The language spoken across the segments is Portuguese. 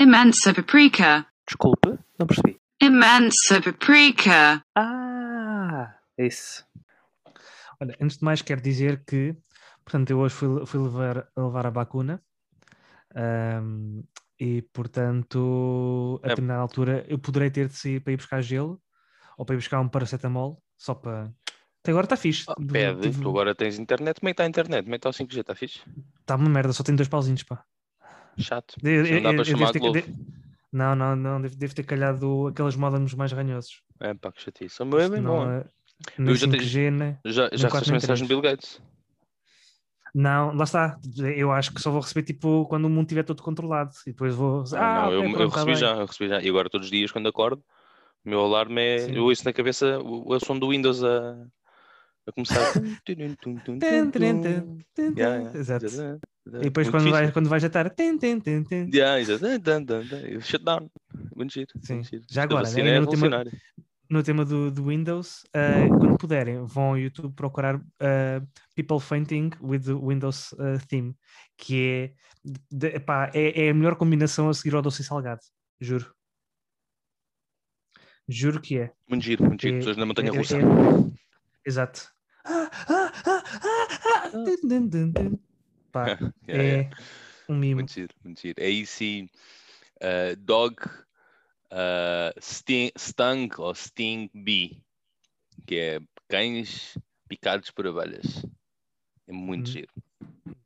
Imensa paprika. Desculpe, não percebi. Imensa paprika. Ah, isso. Olha, antes de mais quero dizer que, portanto, eu hoje fui, fui levar, levar a vacuna ahm, e, portanto, a É. determinada altura eu poderei ter de sair para ir buscar gelo ou para ir buscar um paracetamol só para... Até agora está fixe. Ah, pede, tu agora tens internet. Como é que está a internet? Como é que está o 5G? Está fixe? Está uma merda, só tem dois pauzinhos, pá. Chato. Eu- Isso não eu- dá eu- para eu chamar Globo. de- Não, não, não, devo, devo ter calhado aqueles modems mais ranhosos. É pá, que chatice. O meu é bem Não, bom. é- nem Eu já tenho- 5G, né? Já, já recebeste nem mensagem do Bill Gates? Não, lá está. Eu acho que só vou receber tipo quando o mundo estiver todo controlado. E depois vou. Ah, não, eu, eu pronto, tá recebi bem. já, eu recebi já. E agora todos os dias quando acordo, o meu alarme é. Sim. Eu ouço na cabeça o, o som do Windows a, a começar. Yeah, yeah. Exato. E depois quando vais, quando vais jantar. Yeah, exato. Dun, dun, dun. Shutdown. Muito giro. Sim. Já agora, né, é no tema- revolucionária. No tema do, do Windows, ah, quando puderem, vão ao YouTube procurar ah, People Fainting with Windows ah, Theme, que é, de- epá, é, é a melhor combinação a seguir ao doce e salgado. Juro. Juro que é. Muito giro, muito giro. É- Pessoas na montanha é- russa. é- Exato. Ah, ah, ah, Pá, Yeah, é yeah. um mimo. Muito giro, muito giro. É isso sim. uh, dog uh, sting, Stung ou Sting Bee, que é cães picados por abelhas. É muito Hum. giro.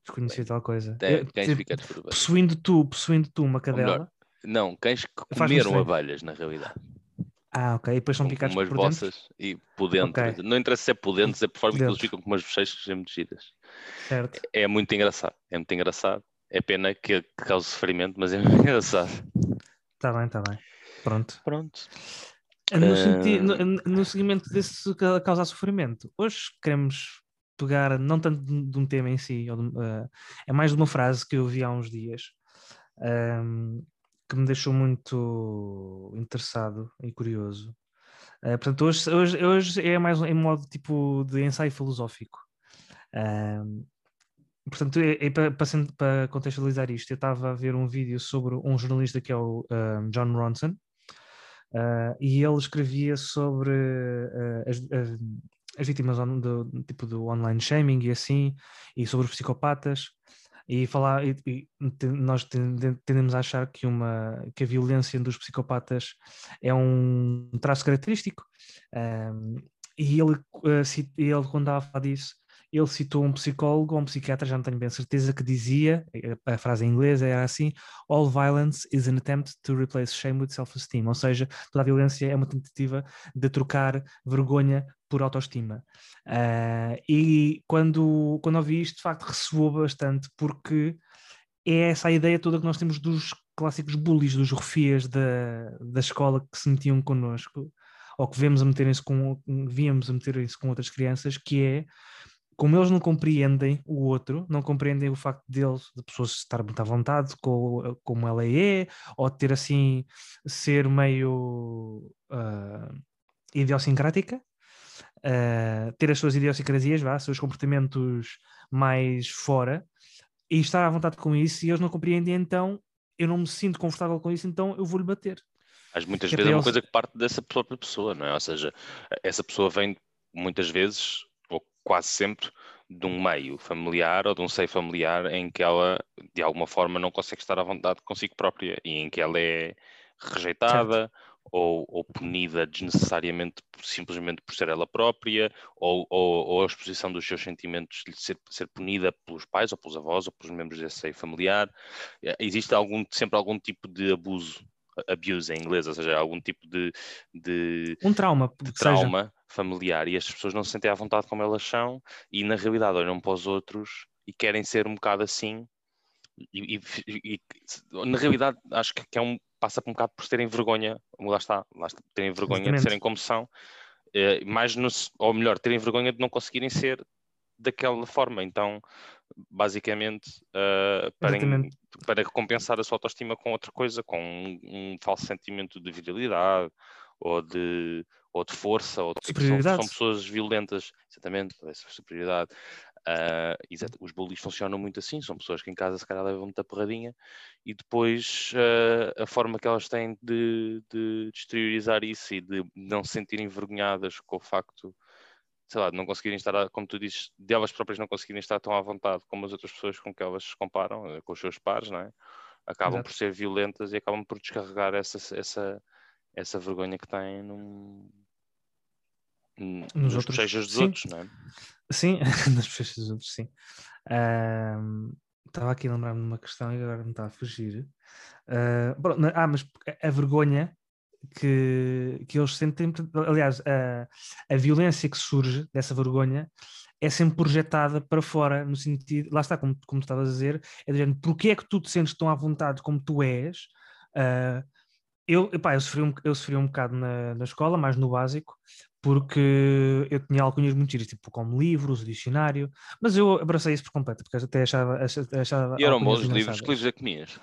Desconheci tal coisa. Eu, cães tipo, picados por abelhas. possuindo tu, possuindo tu uma cadela. Não, cães que comeram abelhas, na realidade. Ah, ok. E depois são picados umas por bossas e por dentro. Ok. Não interessa se é por dentro, é por forma que eles ficam com umas bochechas giras. Certo. É muito engraçado. É muito engraçado. É pena que, que cause sofrimento, mas é muito engraçado. Está bem, está bem. Pronto. Pronto. No, Ah. senti- no, no seguimento desse ca- causar sofrimento, hoje queremos pegar, não tanto de um tema em si, de- ah, é mais de uma frase que eu vi há uns dias ahm, que me deixou muito interessado e curioso. Ah, portanto, hoje, hoje, hoje é mais em modo tipo de ensaio filosófico. Ahm, portanto, é, é para, contextualizar isto, eu estava a ver um vídeo sobre um jornalista que é o ahm, John Ronson, Uh, e ele escrevia sobre uh, as, as- as vítimas on- do, tipo do online shaming e assim, e sobre os psicopatas, e falar, e, e nós tende- tendemos a achar que, uma, que a violência dos psicopatas é um traço característico, um, e ele, cit- ele quando estava a falar disso, ele citou um psicólogo ou um psiquiatra, já não tenho bem certeza, que dizia, a frase em inglês era assim, all violence is an attempt to replace shame with self-esteem, ou seja, toda a violência é uma tentativa de trocar vergonha por autoestima. Ah, e quando, quando ouvi isto, de facto, ressoou bastante, porque é essa a ideia toda que nós temos dos clássicos bullies, dos refias da, da escola que se metiam connosco, ou que vemos a meterem-se com, víamos a meterem-se com outras crianças, que é como eles não compreendem o outro, não compreendem o facto deles, de pessoas estar muito à vontade com, como ela é, ou ter assim, ser meio ah, idiosincrática, ah, ter as suas idiosincrasias, vá, seus comportamentos mais fora, e estar à vontade com isso, e eles não compreendem, então eu não me sinto confortável com isso, então eu vou-lhe bater. Mas muitas é vezes é uma eles- coisa que parte dessa própria pessoa, não é? Ou seja, essa pessoa vem muitas vezes, ou quase sempre, de um meio familiar ou de um seio familiar em que ela, de alguma forma, não consegue estar à vontade consigo própria e em que ela é rejeitada ou, ou punida desnecessariamente simplesmente por ser ela própria ou, ou, ou a exposição dos seus sentimentos de ser, ser punida pelos pais ou pelos avós ou pelos membros desse seio familiar. Eh, Existe algum, sempre algum tipo de abuso abuse em inglês, ou seja, algum tipo de, de, Um trauma, de que seja. trauma familiar e as pessoas não se sentem à vontade como elas são e na realidade olham para os outros e querem ser um bocado assim e, e- e- na realidade acho que é um, passa por um bocado por terem vergonha, lá está, lá está terem vergonha de Exatamente. serem como são, eh, mais no, ou melhor, terem vergonha de não conseguirem ser daquela forma, então basicamente eh, para, Exatamente. para recompensar a sua autoestima com outra coisa, com um, um falso sentimento de virilidade ou de, ou de força, ou de que são, Superioridade. são pessoas violentas, exatamente, essa superioridade. Exato, os bullies funcionam muito assim, são pessoas que em casa se calhar levam muita porradinha e depois ah, a forma que elas têm de, de exteriorizar isso e de não se sentirem envergonhadas com o facto, sei lá, de não conseguirem estar, como tu dizes, de elas próprias não conseguirem estar tão à vontade como as outras pessoas com que elas se comparam, eh, com os seus pares, não é? Acabam Exato. por ser violentas e acabam por descarregar essa, essa, essa vergonha que têm num, Nos nos outros, bochechas dos sim. outros, não é? Sim, nas pessoas dos outros, sim. Ahm, Estava aqui a lembrar-me de uma questão e agora me está a fugir. Ah, pronto, na- ah, mas a, vergonha que, que eles sentem, aliás, a, a violência que surge dessa vergonha é sempre projetada para fora, no sentido, lá está, como, como tu estavas a dizer, é do género, porque é que tu te sentes tão à vontade como tu és? Ah, eu, epá, eu, sofri um, eu sofri um bocado na, na escola, mais no básico, porque eu tinha alcunhas muito giras, tipo como livros, dicionário, mas eu abracei isso por completo, porque até achava, achava, E eram bons livros, engraçadas. que livros é que comias?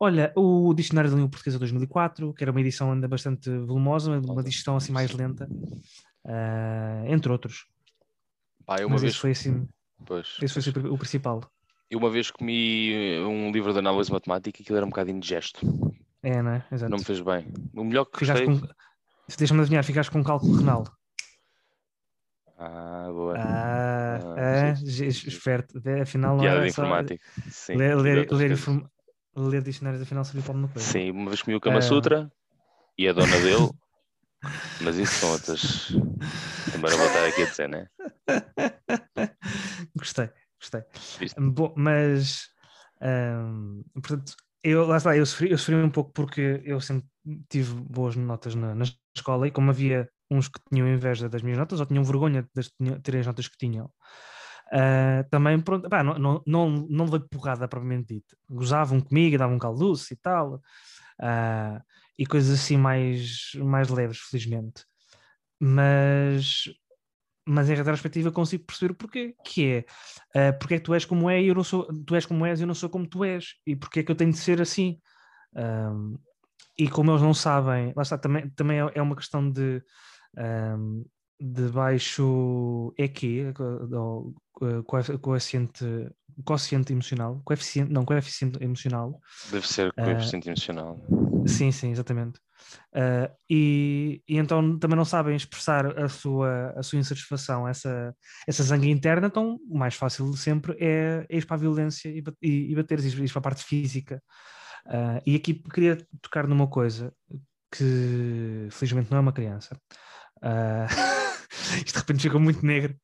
Olha, o Dicionário da Língua Portuguesa 2004, que era uma edição ainda bastante volumosa, uma digestão assim mais lenta, ah, entre outros. Pá, eu uma Mas vez, esse foi assim, pois, esse foi o principal. eu uma vez comi um livro de análise matemática e aquilo era um bocado indigesto. É, né? Exato. Não me fez bem. O melhor que Ficaste gostei... com, deixa-me adivinhar, ficaste com um cálculo renal. Ah, boa. Ah, Ah, é, sim. esperto. Vê, Afinal, não Piada era de só informática. Sim, ler, ler, ler, inform- ler dicionários afinal serviu para alguma coisa. Sim, uma vez comi o Kama Ah. Sutra e a dona dele, mas isso são outras. Também não vou estar aqui a dizer, né? gostei, gostei. Viste? Bom, mas portanto, eu, lá está, eu sofri, eu sofri um pouco porque eu sempre tive boas notas na, na escola e como havia uns que tinham inveja das minhas notas ou tinham vergonha de terem as notas que tinham, ah, também pronto, pá, não, não, não, não levei porrada propriamente dita. Gozavam comigo, davam um e tal, ah, e coisas assim mais, mais leves, felizmente. Mas, mas em retrospectiva consigo perceber o porquê, que é ah, porque é que tu és como é e eu não sou, tu és como és e eu não sou como tu és, e porque é que eu tenho de ser assim. Ahm, e como eles não sabem, lá está, também, também é, é uma questão de, ahm, de baixo EQ, ou, coefi- coeficiente, coeficiente emocional, coeficiente, não, coeficiente emocional, Deve ser Ah. coeficiente emocional. Sim, sim, exatamente. Ah, e, e então também não sabem expressar a sua, a sua insatisfação, essa, essa zanga interna, então o mais fácil sempre é, é ir para a violência e, e, e bater, ir, ir para a parte física. Ah, e aqui queria tocar numa coisa que felizmente não é uma criança. Ah, isto de repente ficou muito negro.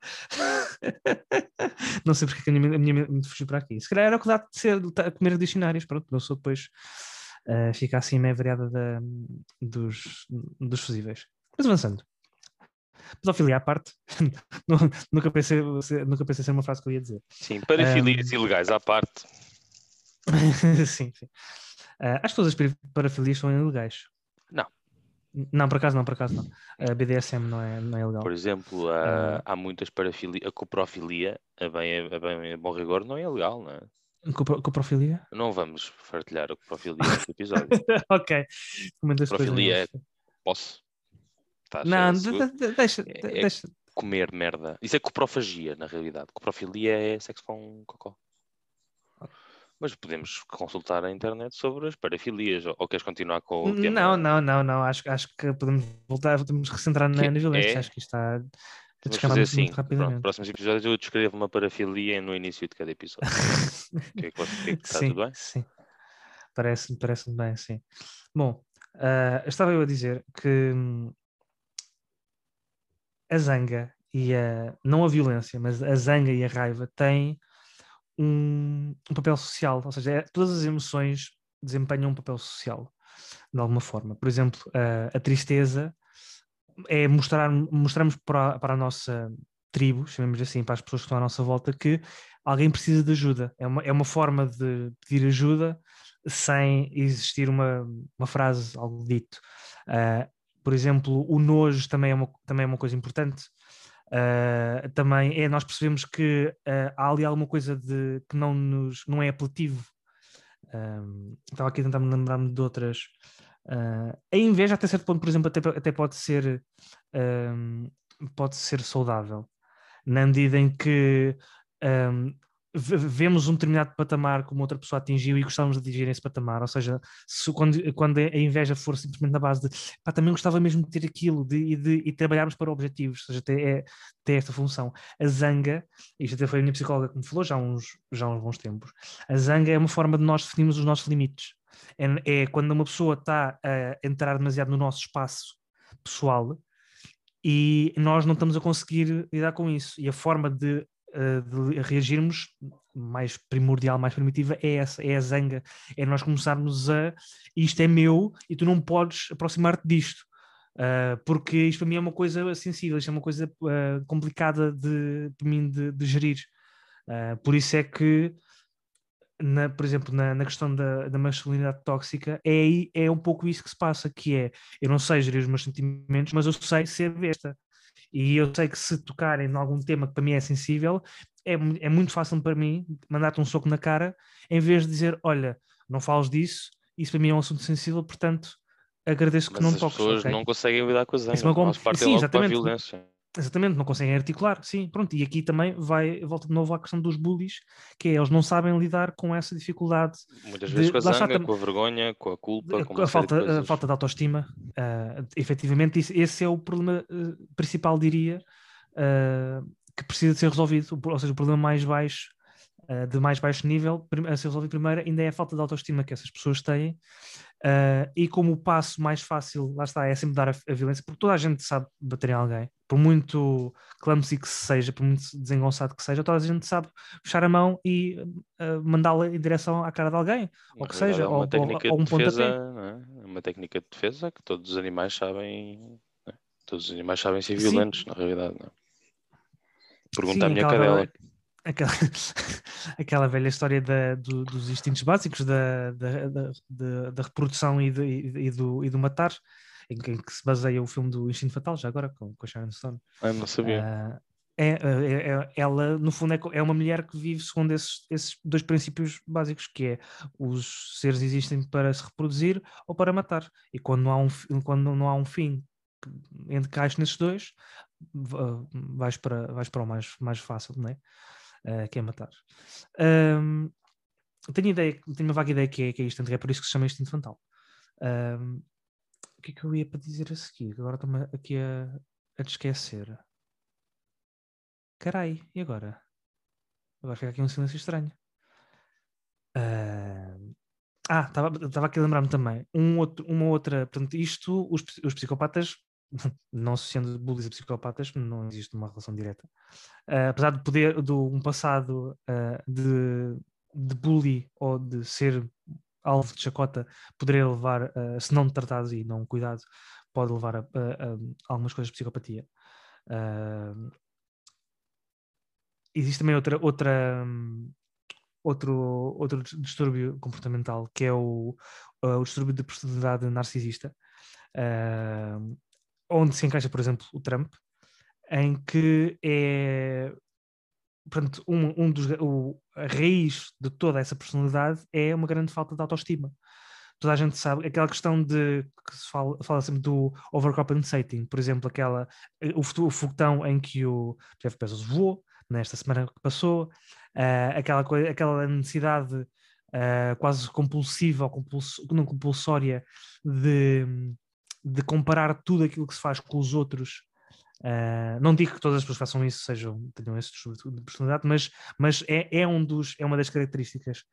não sei porque é a minha, a minha mente fugiu para aqui. Se calhar era o que dá de ser de comer dicionários, pronto, não sou depois uh, fica assim meio variada da, dos, dos fusíveis. Mas avançando. Pedofilia à parte, Nu- nunca, pensei, ser- nunca pensei ser uma frase que eu ia dizer. Sim, parafilias ilegais à parte. sim, sim. Uh, acho que todas as parafilias são ilegais. Não. Não, por acaso não, por acaso não. A BDSM não é, não é legal. Por exemplo, há, há muitas parafilias. A coprofilia, a bem, a bem a bom rigor, não é legal, não é? Copro- Coprofilia? Não vamos partilhar a coprofilia neste episódio. ok. Comentas Coprofilia neles. Posso? Estás Não, de- deixa, É- é- deixa. Comer merda. Isso é coprofagia, na realidade. Coprofilia é sexo com cocó. Mas podemos consultar a internet sobre as parafilias. Ou, queres continuar com o tema? Não, não, não, não. Acho, acho que podemos voltar, podemos recentrar na, na violência. é? Acho que isto está Vamos fazer assim. Pronto, próximos episódios eu descrevo uma parafilia no início de cada episódio. Que é que você que está sim, tudo bem? sim. Parece-me parece bem, sim. Bom, ah, estava eu a dizer que hum, a zanga e a, não a violência, mas a zanga e a raiva têm um, um papel social, ou seja, é- todas as emoções desempenham um papel social, de alguma forma. Por exemplo, a, a tristeza é mostrar, mostrarmos para, para a nossa tribo, chamemos assim, para as pessoas que estão à nossa volta, que alguém precisa de ajuda. É uma, é uma forma de pedir ajuda sem existir uma, uma frase, algo dito. Ah, por exemplo, o nojo também é uma, também é uma coisa importante. Ah, também é nós percebemos que ah, há ali alguma coisa de, que não, nos, não é apelativo. Ahm, estava aqui a tentar me lembrar-me de outras. Ah, a inveja, até certo ponto, por exemplo, até, até pode ser ahm, pode ser saudável. na medida em que um, vemos um determinado patamar como outra pessoa atingiu e gostávamos de atingir esse patamar, ou seja, se, quando, quando a inveja for simplesmente na base de pá, também gostava mesmo de ter aquilo de, de, e trabalharmos para objetivos, ou seja, tem, é, tem esta função. A zanga, isto até foi a minha psicóloga que me falou já há uns, já há uns bons tempos, a zanga é uma forma de nós definirmos os nossos limites. É, é quando uma pessoa está a entrar demasiado no nosso espaço pessoal e nós não estamos a conseguir lidar com isso. E a forma de eh, de reagirmos mais primordial, mais primitiva, é essa, é a zanga, é nós começarmos a isto é meu e tu não podes aproximar-te disto. Uh, porque isto para mim é uma coisa sensível, isto é uma coisa uh, complicada de, de mim de, de gerir. Uh, por isso é que, na, por exemplo, na, na questão da, da, masculinidade tóxica, é, é um pouco isso que se passa, que é, eu não sei gerir os meus sentimentos, mas eu sei ser besta. E eu sei que se tocarem em algum tema que para mim é sensível, é, é muito fácil para mim mandar-te um soco na cara, em vez de dizer: Olha, não fales disso, isso para mim é um assunto sensível, portanto agradeço que Mas não as toques. pessoas okay? não conseguem lidar com a zanga, Isso é faz parte Sim, exatamente. violência. Exatamente, não conseguem articular, sim, pronto. E aqui também vai, volta de novo à questão dos bullies, que é eles não sabem lidar com essa dificuldade, Muitas de- vezes com a está zanga, com a vergonha, com a culpa, com a, falta, a falta de autoestima. ah, efetivamente, esse é o problema ah, principal, diria, ah, que precisa de ser resolvido. Ou seja, o problema mais baixo, ah, de mais baixo nível, a ser resolvido primeiro, ainda é a falta de autoestima que essas pessoas têm. Ah, e como o passo mais fácil, lá está, é sempre dar a, a violência, porque toda a gente sabe bater em alguém, por muito clumsy que seja, por muito desengonçado que seja, toda a gente sabe fechar a mão e ah, mandá-la em direção à cara de alguém, ou Na que realidade, seja, é uma ou- ou- técnica ou um de pontapé. defesa, é? É uma técnica de defesa que todos os animais sabem. não é? Todos os animais sabem ser Sim. violentos, na realidade. Não é? Pergunta à Sim, minha aquela cadela. Aquela, aquela velha história da- do- dos instintos básicos da, da, da, da- reprodução e, de- e- do, e do matar, em que, em que se baseia o filme do Instinto Fatal, já agora, com, com a Sharon Stone. Ah, não sabia. Ah, é, é- é- ela, no fundo, é, é uma mulher que vive segundo esses, esses dois princípios básicos, que é os seres existem para se reproduzir ou para matar. E quando não há um, quando não há um fim que encaixe nesses dois, va- vais para, vais para o mais, mais fácil, não é? Ah, que é matar. Ahm, tenho ideia, tenho uma vaga ideia que é, que é isto, é por isso que se chama instinto fatal. Ahm, o que é que eu ia para dizer a seguir? Agora estou-me aqui a, a te esquecer. Carai, e agora? Agora fica aqui um silêncio estranho. Ah, estava aqui a lembrar-me também. Um outro, uma outra, portanto, isto, os, os psicopatas, não sendo bullies a psicopatas, não existe uma relação direta. Ah, apesar de poder, de um passado ah, de, de bully ou de ser alvo de chacota, poderia levar, ah, se não tratados e não cuidado, pode levar a, a- a algumas coisas de psicopatia. Existe também outra, outra, hum, outro, outro dis- distúrbio comportamental que é o, uh, o distúrbio de personalidade narcisista, onde se encaixa, por exemplo, o Trump, em que é portanto, um, um dos, o, a raiz de toda essa personalidade é uma grande falta de autoestima. Toda a gente sabe aquela questão de que se fala, fala sempre do overcompensating, por exemplo, aquela o, foto- o foguetão em que o Jeff Bezos voou nesta semana que passou, ah, aquela, aquela necessidade ah, quase compulsiva ou não compulsória de, de comparar tudo aquilo que se faz com os outros. Ah, não digo que todas as pessoas façam isso, sejam, tenham esse distúrbio de personalidade, mas, mas é, é, um dos, é uma das características.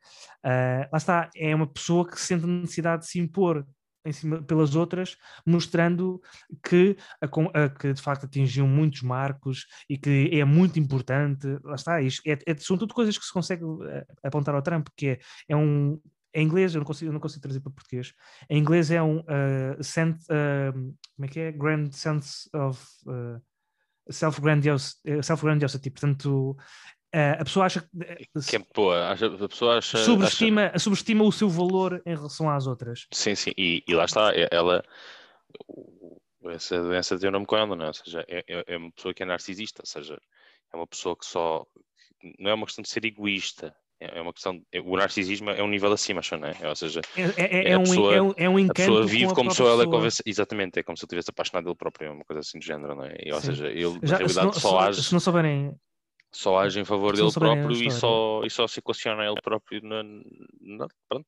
Ah, lá está, é uma pessoa que sente a necessidade de se impor em cima pelas outras, mostrando que, a a que de facto atingiu muitos marcos e que é muito importante. Lá está, isto é, é- são tudo coisas que se consegue eh, apontar ao Trump, que é, é um. Em inglês, eu não consigo, eu não consigo traduzir para português. Em inglês é um uh, uh, como é que é? Grand sense of uh, self-grandiosity. Self portanto, uh, a pessoa acha que Que é boa. acha- A pessoa acha. acha- subestima, subestima o seu valor em relação às outras. Sim, sim. E, e lá está. Ela. Essa doença tem o nome com ela, não é? Ou seja, é, é- é uma pessoa que é narcisista. Ou seja, é uma pessoa que só. Não é uma questão de ser egoísta. É uma questão. O narcisismo é um nível acima, acho, não é? Ou seja, É, é- é É a um, pessoa- é um, é um a encanto pessoa com vive a como se ela pessoa. conversa. Exatamente, é como se ele tivesse apaixonado dele próprio, é uma coisa assim do género, não é? E, ou Sim. seja, ele na Já, se, realidade não, só age, se não souberem, só age em favor dele a próprio e só, e só se equaciona ele próprio. Na, na- pronto,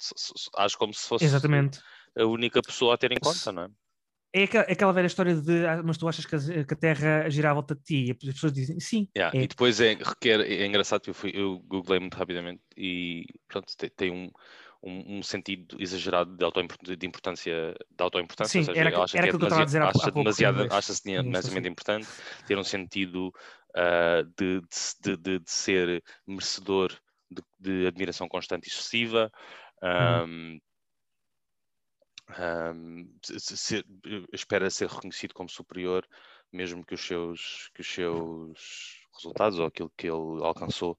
age como se fosse exatamente. a única pessoa a ter em conta, não é? É aquela, é aquela velha história de "Ah, mas tu achas que a, Terra gira à volta de ti? E as pessoas dizem sim. Yeah, é. E depois é, requer, é engraçado que eu, fui, eu googlei muito rapidamente e pronto, tem, tem um, um, um sentido exagerado de, autoimport- de importância, de autoimportância, Sim, ou seja, era acha era que é que eu estava a demasiado, há acha pouco em demasiado, acha-se demasiadamente sim. importante, ter um sentido ah, de, de, de, de- ser merecedor de, admiração constante e excessiva. Uhum. ahm, ser- espera ser reconhecido como superior, mesmo que os seus, que os seus resultados ou aquilo que ele alcançou,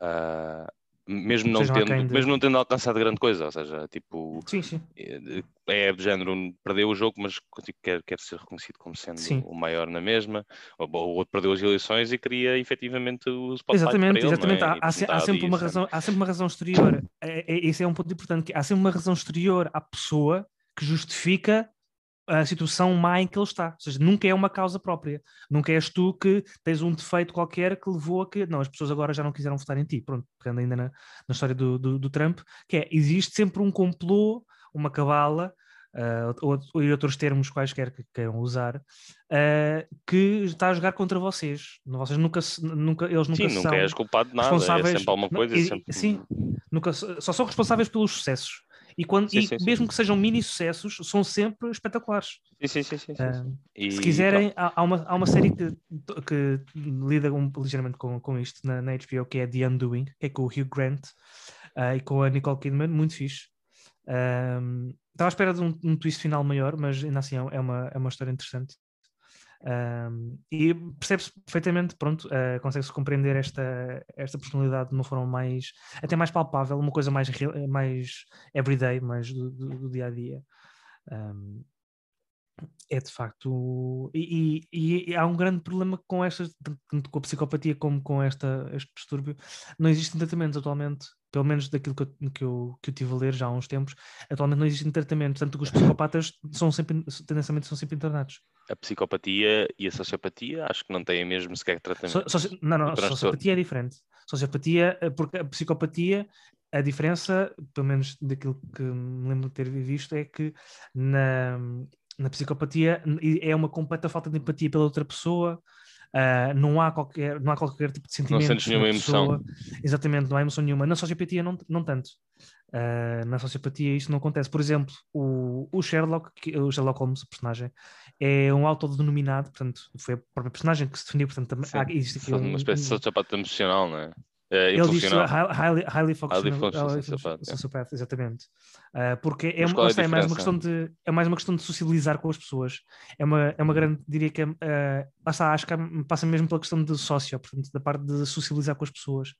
ah, mesmo, não tendo, de- mesmo não tendo alcançado grande coisa, ou seja, tipo, Sim, sim. é é de género, perdeu o jogo, mas tipo, quer, quer ser reconhecido como sendo Sim. o maior na mesma, ou ou o outro perdeu as eleições e queria efetivamente o spotlight Exatamente, ele, exatamente. não é? Há, há se- há metade sempre uma razão, há sempre uma razão exterior. É, é- esse é um ponto importante. que Há sempre uma razão exterior à pessoa que justifica a situação má em que ele está. Ou seja, nunca é uma causa própria. Nunca és tu que tens um defeito qualquer que levou a que não, as pessoas agora já não quiseram votar em ti. Pronto, pegando ainda na, na história do, do, do Trump, que é existe sempre um complô, uma cabala. ah, ou, ou em outros termos quaisquer que queiram usar, ah, que está a jogar contra vocês. Vocês nunca, se- nunca eles nunca Sim, são nunca és culpado de nada, é sempre alguma coisa. é sempre... Sim, nunca, só são responsáveis pelos sucessos. E, quando, Sim, e sim, sim. mesmo que sejam mini sucessos, são sempre espetaculares. Sim, sim, sim, sim, sim, Ah, sim. E Se quiserem, há, há uma, há uma série que, que lida um, ligeiramente com, com isto na, na HBO, que é The Undoing, que é com o Hugh Grant ah, e com a Nicole Kidman, muito fixe. Ahm, Estava à espera de um, um twist final maior, mas ainda assim é é uma, é uma história interessante. Ahm, e percebe-se perfeitamente, pronto, ah, consegue-se compreender esta, esta personalidade de uma forma mais, até mais palpável, uma coisa mais, mais everyday, mais do, dia a dia. É de facto. E, e- e há um grande problema com estas, tanto com a psicopatia como com esta, este distúrbio. Não existem tratamentos atualmente, pelo menos daquilo que eu, que, eu, que eu tive a ler já há uns tempos. Atualmente não existem tratamentos, tanto que os psicopatas são sempre, tendencialmente são sempre internados. A psicopatia e a sociopatia acho que não têm mesmo sequer tratamento. So- não, não, a sociopatia é diferente. Sociopatia, eh, porque a psicopatia, a diferença, pelo menos daquilo que me lembro de ter visto, é que na, na psicopatia é uma completa falta de empatia pela outra pessoa. Ah, não, há qualquer, não há qualquer tipo de sentimento. sentes nenhuma emoção. Exatamente, não há emoção nenhuma. Na sociopatia, não, não tanto. Ah, na sociopatia, isto não acontece. Por exemplo, o, o Sherlock, que- o Sherlock Holmes, o personagem, é um autodenominado, portanto, foi a própria personagem que se definiu, portanto, também há, existe aqui São um- uma espécie de sociopata emocional, não é? É, ele diz hi- highly, highly functional, Highly functional sociopath, sociopath, exatamente. Ah, porque é, qual é é mais uma questão de é mais uma questão de socializar com as pessoas. É uma, é uma grande, diria que é, ah, lá está, acho que passa mesmo pela questão de sócio, portanto, da parte de socializar com as pessoas.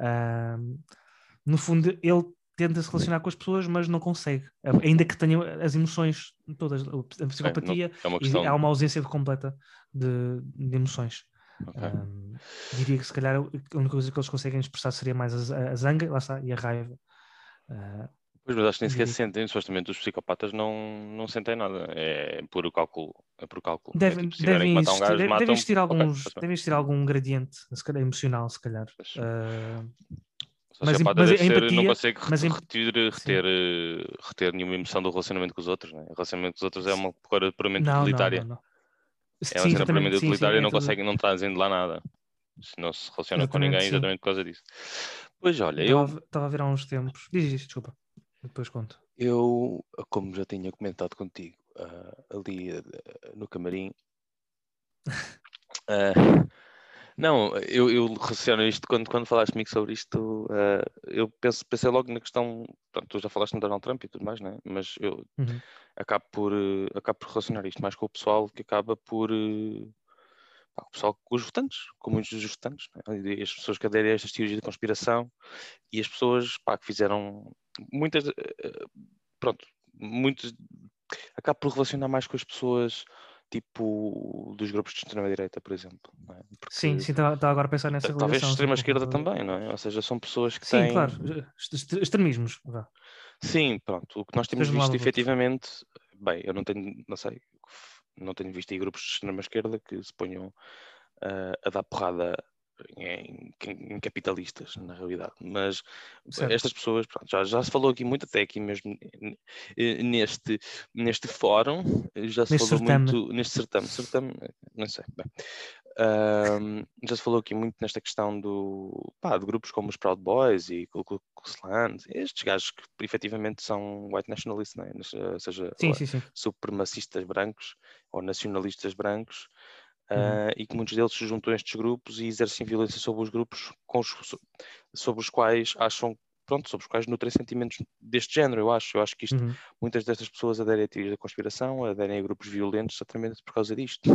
Ah, no fundo, ele tenta se relacionar com as pessoas, mas não consegue, ainda que tenha as emoções todas. A psicopatia É uma e questão. há uma ausência completa de, de emoções. Ok. Um, diria que se calhar a única coisa que eles conseguem expressar seria mais a, a zanga, lá está, e a raiva. Uh, Pois, mas acho que nem sequer diria- sentem, supostamente os psicopatas não, não sentem nada. É puro cálculo. É por cálculo. É devem, tipo, se tiverem devem, que matar um existir, gajo, deve, matam. deve existir alguns, deve existir algum gradiente, se calhar emocional, se calhar. Uh, O mas mas ser, não empatia- consegue mas em- reter, reter, eh, reter nenhuma emoção do relacionamento com os outros. Né? O relacionamento com os outros é uma coisa puramente não, não, utilitária. não, não. É uma Sim, cena exatamente, puramente sim, utilitária e é não tudo- conseguem, não trazem de lá nada. Se não se relaciona com ninguém sim. exatamente por causa disso. Pois olha, eu, Estava a ver há uns tempos. Diz isto, desculpa. Depois conto. eu, como já tinha comentado contigo ah, ali ah, no camarim, ah, não, eu, eu relaciono isto quando, quando falaste comigo sobre isto, ah, eu penso, pensei logo na questão, pronto, tu já falaste no Donald Trump e tudo mais, né? mas eu Uhum. acabo por, eh, acabo por relacionar isto mais com o pessoal que acaba por. pá, o pessoal com os votantes, com muitos dos votantes, né? As pessoas que aderem a estas teorias de conspiração e as pessoas pá, que fizeram muitas. Pronto, muitos. Acabo por relacionar mais com as pessoas tipo dos grupos de extrema-direita, por exemplo. é? Sim, sim, estava agora a pensar nessa ta- talvez sim, extrema-esquerda também, não é? Ou seja, são pessoas que Sim, têm. claro, est- est- extremismos. vá. Sim, pronto. O que nós temos visto efetivamente, bem, eu não tenho, não sei, não tenho visto aí grupos de extrema-esquerda que se ponham ah, a dar porrada em, em capitalistas, na realidade. Mas Certo. estas pessoas, pronto, já, já se falou aqui muito, até aqui mesmo n- n- neste, neste fórum, já se Neste falou certame. muito, neste certame, certame, não sei. Ahm, já se falou aqui muito nesta questão do, pá, de grupos como os Proud Boys e Ku Klux Klan, estes gajos que efetivamente são white nationalists, é? Nas- ou seja, Sim, sim, sim. supremacistas brancos ou nacionalistas brancos, Uhum. ah, e que muitos deles se juntam a estes grupos e exercem violência sobre os grupos os- so- sobre os quais acham, pronto, sobre os quais nutrem sentimentos deste género, eu acho. Eu acho que isto, Uhum. muitas destas pessoas aderem a teorias da conspiração, aderem a grupos violentos exatamente por causa disto.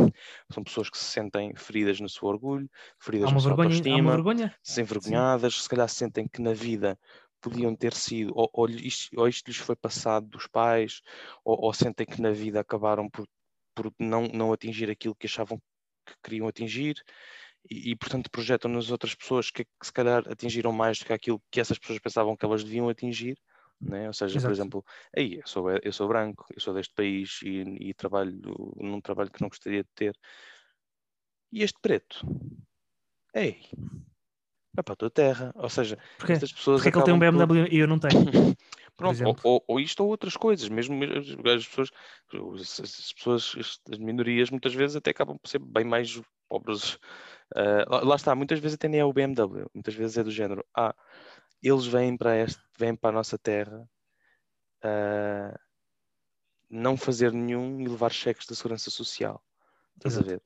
São pessoas que se sentem feridas no seu orgulho, feridas na sua vergonha, autoestima, vergonha. desenvergonhadas, se calhar sentem que na vida podiam ter sido, ou, ou, isto, ou isto lhes foi passado dos pais, ou, ou sentem que na vida acabaram por, por não, não atingir aquilo que achavam que queriam atingir, e, e, portanto projetam nas outras pessoas que, que se calhar atingiram mais do que aquilo que essas pessoas pensavam que elas deviam atingir. Né? Ou seja, Exato. por exemplo, aí eu sou, eu sou branco, eu sou deste país e, e trabalho num trabalho que não gostaria de ter. E este preto, ei, é para a tua terra. Ou seja, Porquê? estas pessoas Porque é que ele tem um BMW e eu não tenho? Pronto, ou, ou- ou isto ou outras coisas, mesmo as as pessoas, as as pessoas, as minorias muitas vezes até acabam por ser bem mais pobres. Ah, lá- está, muitas vezes até nem é o BMW, muitas vezes é do género, ah, eles vêm para este, vêm para a nossa terra ah, não fazer nenhum e levar cheques da segurança social. Estás a ver?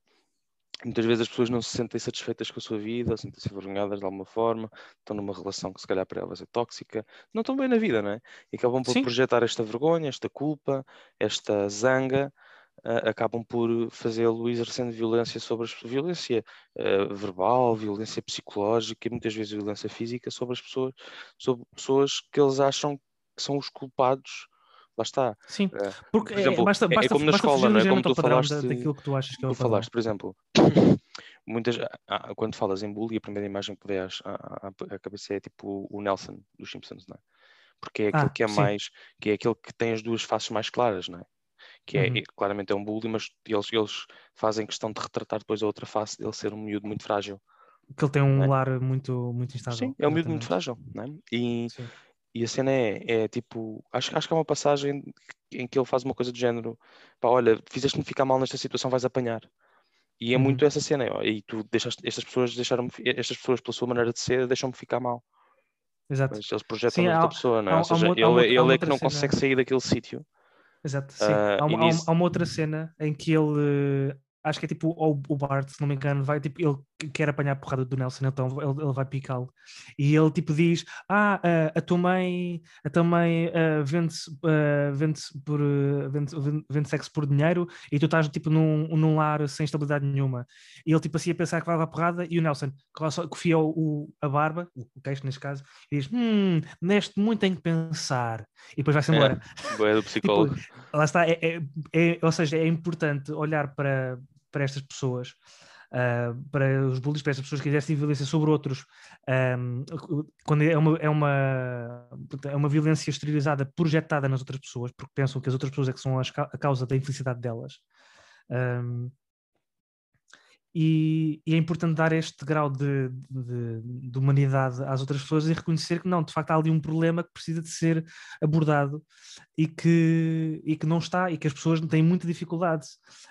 Muitas vezes as pessoas não se sentem satisfeitas com a sua vida, sentem-se envergonhadas de alguma forma, estão numa relação que se calhar para elas é tóxica, não estão bem na vida, não é? E acabam por Sim. projetar esta vergonha, esta culpa, esta zanga, ah, acabam por fazê-lo exercendo violência sobre as violência ah, verbal, violência psicológica e muitas vezes violência física sobre as pessoas, sobre pessoas que eles acham que são os culpados. Lá está. Sim, Ah, porque por exemplo, é, basta, é- é basta, como na basta escola, não é? Como tu da- falaste- daquilo que tu achas que é o tu falaste, por exemplo, muitas, ah, quando falas em bully, a primeira imagem que às- à, à- à cabeça é tipo o Nelson dos Simpsons, não é? Porque é aquele Ah, que é sim. mais, que é aquele que tem as duas faces mais claras, não é? Que é, Uhum. é- claramente é um bully, mas eles, eles fazem questão de retratar depois a outra face dele ser um miúdo muito frágil. Que ele tem um é? lar muito, muito instável. Sim, é um miúdo muito frágil, não é? E, Sim. E a cena é, é tipo, acho, acho que há uma passagem em que ele faz uma coisa do género, pá, olha, fizeste-me ficar mal nesta situação, vais apanhar. E é Uhum. muito essa cena, ó, e tu deixaste, estas pessoas deixaram estas pessoas pela sua maneira de ser, deixam-me ficar mal. Exato. Mas eles projetam Sim, na há- outra pessoa, não é? há- Ou seja, há ele, há ele é que não outra consegue cena. sair daquele sítio. Exato, sim. Ah, há, uma, há uma- nisso- há uma outra cena em que ele, acho que é tipo o, o Bart, se não me engano, vai tipo, ele quer apanhar a porrada do Nelson, então ele, ele vai picá-lo. E ele tipo diz: Ah, ah, a tua mãe, a tua mãe ah, vende-se ah, vende-se por vende, vende, vende sexo por dinheiro e tu estás tipo num, num lar sem estabilidade nenhuma. E ele tipo assim a pensar que vai levar porrada, e o Nelson cofia o, o- a barba, o, queixo neste caso, e diz: Hum, neste muito em que pensar. E depois vai-se embora. É, do psicólogo. Lá está, é, é- é- ou seja, é importante olhar para, para estas pessoas, ah, para os bullies, para estas pessoas que exercem violência sobre outros, ahm, quando é uma, é, uma, é uma violência exteriorizada, projetada nas outras pessoas, porque pensam que as outras pessoas é que são a causa da infelicidade delas. Ahm, e, e é importante dar este grau de, de- de humanidade às outras pessoas e reconhecer que não, de facto há ali um problema que precisa de ser abordado e que, e que não está, e que as pessoas têm muita dificuldade.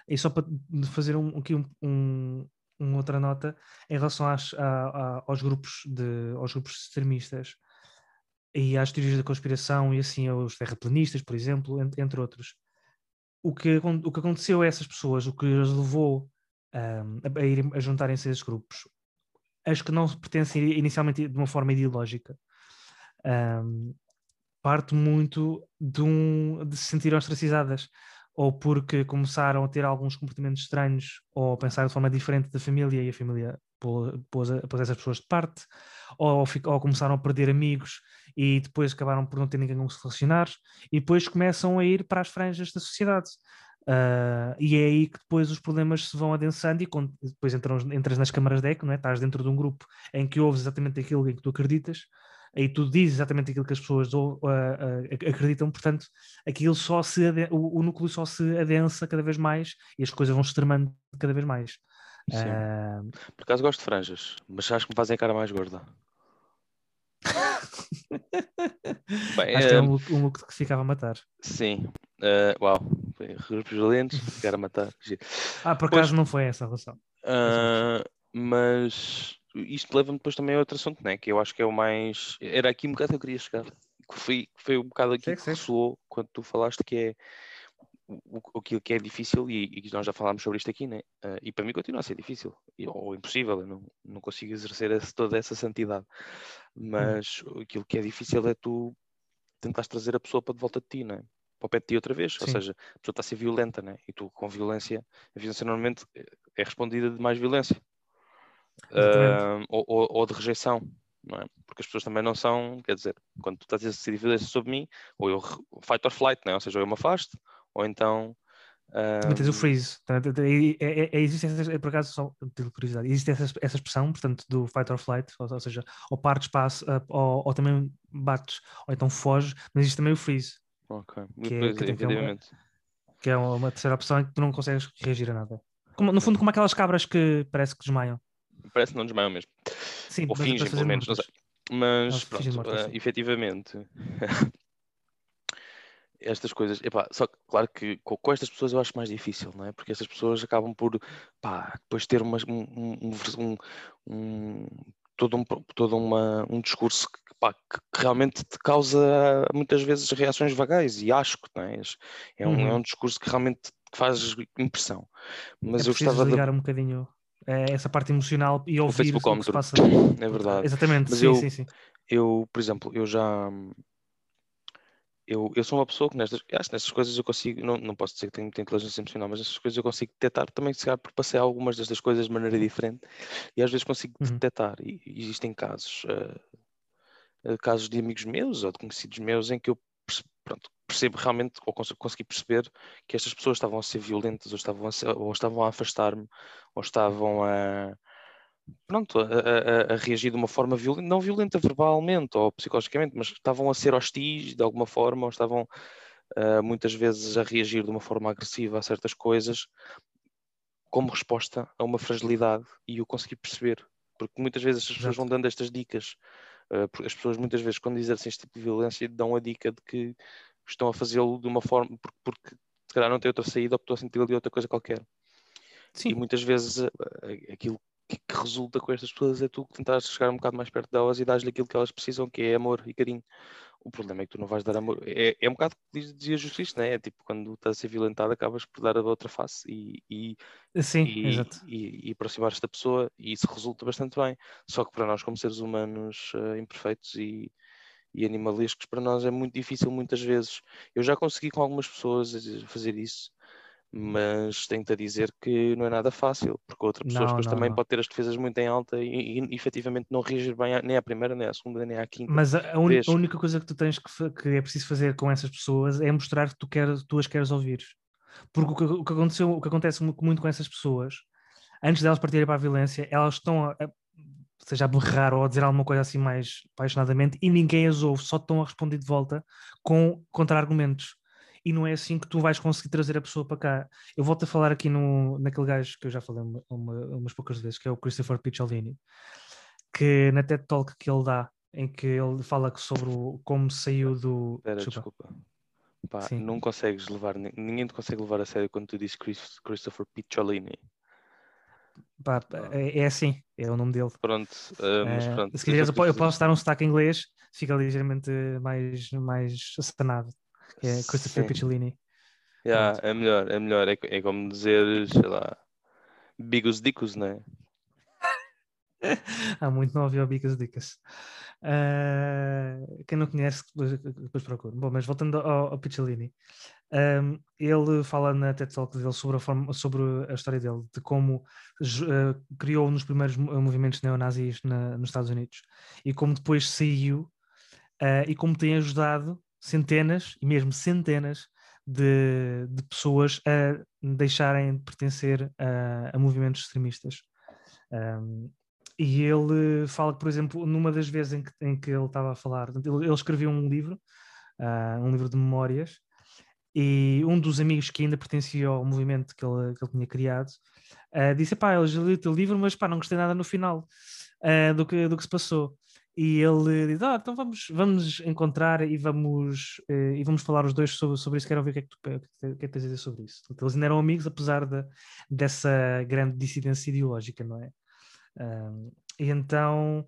E só para fazer um, aqui um, um- uma outra nota em relação às- a- a- aos, grupos de, aos grupos extremistas e às teorias da conspiração e assim aos terraplanistas, por exemplo, en- entre outros. O que, o que aconteceu a essas pessoas, o que as levou a, irem- a juntarem-se a esses grupos, as que não pertencem inicialmente de uma forma ideológica, ahm, parte muito de, um, de se sentir ostracizadas, ou porque começaram a ter alguns comportamentos estranhos, ou pensar de forma diferente da família e a família pô- pôs, pôs essas pessoas de parte, ou, ou começaram a perder amigos e depois acabaram por não ter ninguém com se relacionar, e depois começam a ir para as franjas da sociedade. Uh, e é aí que depois os problemas se vão adensando e quando depois entram, entras nas câmaras de eco, não é? estás dentro de um grupo em que ouves exatamente aquilo em que tu acreditas, aí tu dizes exatamente aquilo que as pessoas uh, uh, acreditam, portanto, aquilo só se o, o, núcleo só se adensa cada vez mais e as coisas vão se extremando cada vez mais. Por acaso gosto de franjas, mas acho que me fazem a cara mais gorda. Bem, Acho que é um look, um look que ficava a matar. Sim. Uh, uau. Grupos violentos, ficar a matar. Ah, por acaso não foi essa a relação. Uh, mas isto leva-me depois também a outro assunto, né? que eu acho que é o mais. Era aqui um bocado que eu queria chegar. Que foi, foi um bocado aqui que ressoou quando tu falaste que é o, aquilo que é difícil, e, e, nós já falámos sobre isto aqui, né? Uh, e para mim continua a ser difícil, ou impossível, eu não, não consigo exercer esse, toda essa santidade. Mas hum. aquilo que é difícil é tu tentares trazer a pessoa para de volta de ti, né? Para o pé de ti outra vez, Sim. ou seja, a pessoa está a ser violenta, né? e tu com violência, a violência normalmente é respondida de mais violência. Uh, ou, ou, ou, de rejeição, não é? Porque as pessoas também não são, quer dizer, quando tu estás a exercer violência sobre mim, ou eu fight or flight, não é? ou seja, ou eu me afasto, ou então. Um... Tens o freeze. É, é, é, existe essa, por acaso, só de curiosidade, existe essa, essa expressão, portanto, do fight or flight, ou, ou seja, ou partes, espaço, ou, ou, também bates, ou então foge, mas existe também o freeze. Ok, que é, que, que, é uma, que é uma terceira opção em que tu não consegues reagir a nada. Como, no fundo, como aquelas cabras que parece que desmaiam. Parece que não desmaiam mesmo. Sim, Ou fingem, pelo menos, não sei. Mas, pronto, uh, efetivamente, estas coisas, epá, só que claro que com, com, estas pessoas eu acho mais difícil, não é? Porque estas pessoas acabam por pá, depois ter uma, um, um, um, todo, um, todo uma, um discurso que, pá, que, realmente te causa muitas vezes reações vagais e acho que não é? É, um, é uhum. é um discurso que realmente faz impressão. Mas é eu gostava de ligar um bocadinho eh, essa parte emocional e ouvir o que se passa. É verdade. Exatamente, Mas sim, eu, sim, sim. Eu, por exemplo, eu já eu, eu sou uma pessoa que nestas, acho que nestas coisas eu consigo, não, não posso dizer que tenho muita inteligência emocional, mas nestas coisas eu consigo detectar também, se calhar, porque passei algumas destas coisas de maneira diferente e às vezes consigo uhum. detectar. E, existem casos, uh, casos de amigos meus ou de conhecidos meus em que eu pronto, percebo realmente, ou consegui perceber que estas pessoas estavam a ser violentas, ou estavam a, ser, ou estavam a afastar-me, ou estavam a pronto, a, a, a, reagir de uma forma violenta, não violenta verbalmente ou psicologicamente, mas estavam a ser hostis de alguma forma, ou estavam uh, muitas vezes a reagir de uma forma agressiva a certas coisas, como resposta a uma fragilidade, e eu consegui perceber, porque muitas vezes as pessoas vão dando estas dicas, uh, porque as pessoas muitas vezes quando exercem este tipo de violência dão a dica de que estão a fazê-lo de uma forma, porque, porque se calhar não tem outra saída ou estou a sentir ali outra coisa qualquer. Sim. E muitas vezes uh, aquilo que, que, resulta com estas pessoas é tu tentar chegar um bocado mais perto delas e dar-lhe aquilo que elas precisam, que é amor e carinho. O problema é que tu não vais dar amor. É, é um bocado que dizia justiça, né? É tipo quando estás a ser violentado, acabas por dar a outra face e, e, Sim, e, e, e aproximar-te da pessoa, e isso resulta bastante bem. Só que para nós, como seres humanos uh, imperfeitos e, e animalescos, para nós é muito difícil muitas vezes. Eu já consegui com algumas pessoas fazer isso, mas tenho-te a dizer que não é nada fácil, porque outra pessoa não, depois não, também não. pode ter as defesas muito em alta e, e, efetivamente não reagir bem nem à primeira, nem à segunda, nem à quinta. Mas a, a, un, a única coisa que tu tens que, que, é preciso fazer com essas pessoas é mostrar que tu, queres, tu as queres ouvir. Porque o que, o que, aconteceu, o que acontece muito com essas pessoas, antes delas partirem para a violência, elas estão a, a seja a berrar ou a dizer alguma coisa assim mais apaixonadamente e ninguém as ouve, só estão a responder de volta com contra-argumentos e não é assim que tu vais conseguir trazer a pessoa para cá. Eu volto a falar aqui no, naquele gajo que eu já falei uma, uma, umas poucas vezes, que é o Christopher Picciolini, que na TED Talk que ele dá, em que ele fala sobre o, como saiu do. Pera, desculpa. Pá, não consegues levar, ninguém te consegue levar a sério quando tu dizes Chris, Christopher Picciolini. Pá, é, é, assim, é o nome dele. Pronto, uh, mas pronto. Se quiseres, eu, eu posso dar um sotaque em inglês, fica ligeiramente mais, mais acenado é Christopher Sim. Picciolini. Yeah, é melhor, é melhor. É, é como dizer, sei lá, Bigos Dicos, não é? Há muito não ouviu Bigos Dicos. Uh, quem não conhece, depois, depois procura. Bom, mas voltando ao, ao Picciolini, um, ele fala na TED Talk dele sobre a, forma, sobre a história dele, de como uh, criou nos primeiros movimentos neonazis na, nos Estados Unidos e como depois saiu uh, e como tem ajudado centenas e mesmo centenas de, de pessoas a deixarem de pertencer a, a movimentos extremistas. Um, e ele fala por exemplo, numa das vezes em que, em que ele estava a falar, ele, ele escreveu um livro, uh, um livro de memórias, e um dos amigos que ainda pertencia ao movimento que ele, que ele tinha criado uh, disse: pá, eu já li o teu livro, mas pá, não gostei nada no final uh, do, que, do que se passou. E ele diz: ah, então vamos, vamos encontrar e vamos, uh, e vamos falar os dois sobre, sobre isso. Quero ouvir o que é que tu que, é que tens a dizer sobre isso. Então, eles ainda eram amigos, apesar de, dessa grande dissidência ideológica, não é? e então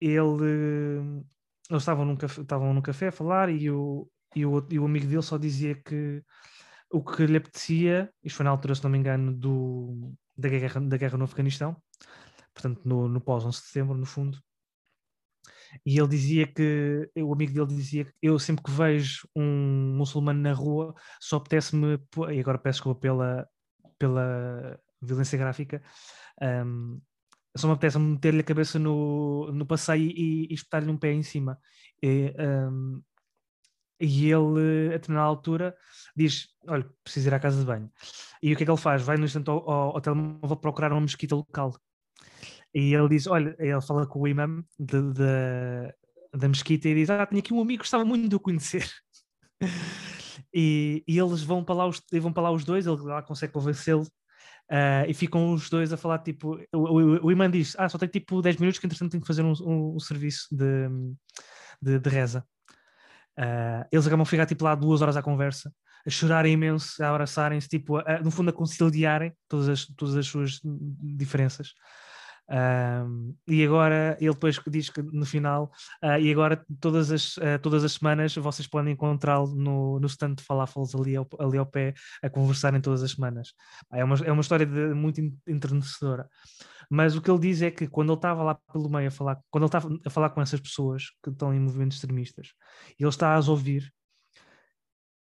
ele. Eles estavam num, café, estavam num café a falar e o, e o, e o amigo dele só dizia que o que lhe apetecia, isto foi na altura, se não me engano, do, da, guerra, da guerra no Afeganistão, portanto, no, no pós-11 de setembro, no fundo. E ele dizia que, o amigo dele dizia que eu sempre que vejo um muçulmano na rua, só apetece-me, e agora peço desculpa pela, pela violência gráfica, um, só me apetece meter-lhe a cabeça no, no passeio e, e espetar-lhe um pé em cima. E, um, e ele, a determinada altura, diz: Olha, preciso ir à casa de banho. E o que é que ele faz? Vai no instante ao, ao, ao telemóvel procurar uma mesquita local. E ele diz: Olha, ele fala com o imam de, de, da mesquita e diz: Ah, tenho aqui um amigo que gostava muito de o conhecer. e, e, eles vão para lá os, vão para lá os dois, ele lá consegue convencê-lo. Uh, e ficam os dois a falar, tipo, o, o, o imã diz, ah, só tem tipo 10 minutos que entretanto tenho que fazer um, um, um serviço de, de, de reza. Uh, eles acabam a ficar tipo lá duas horas à conversa, a chorarem imenso, a abraçarem-se, tipo, a, no fundo a conciliarem todas as, todas as suas diferenças. Um, e agora ele depois diz que no final, uh, e agora todas as, uh, todas as semanas vocês podem encontrá-lo no, no stand de falafels ali ao, ali ao pé a conversarem todas as semanas. É uma, é uma história de, muito enternecedora. Mas o que ele diz é que quando ele estava lá pelo meio a falar, quando ele estava a falar com essas pessoas que estão em movimentos extremistas, ele está a ouvir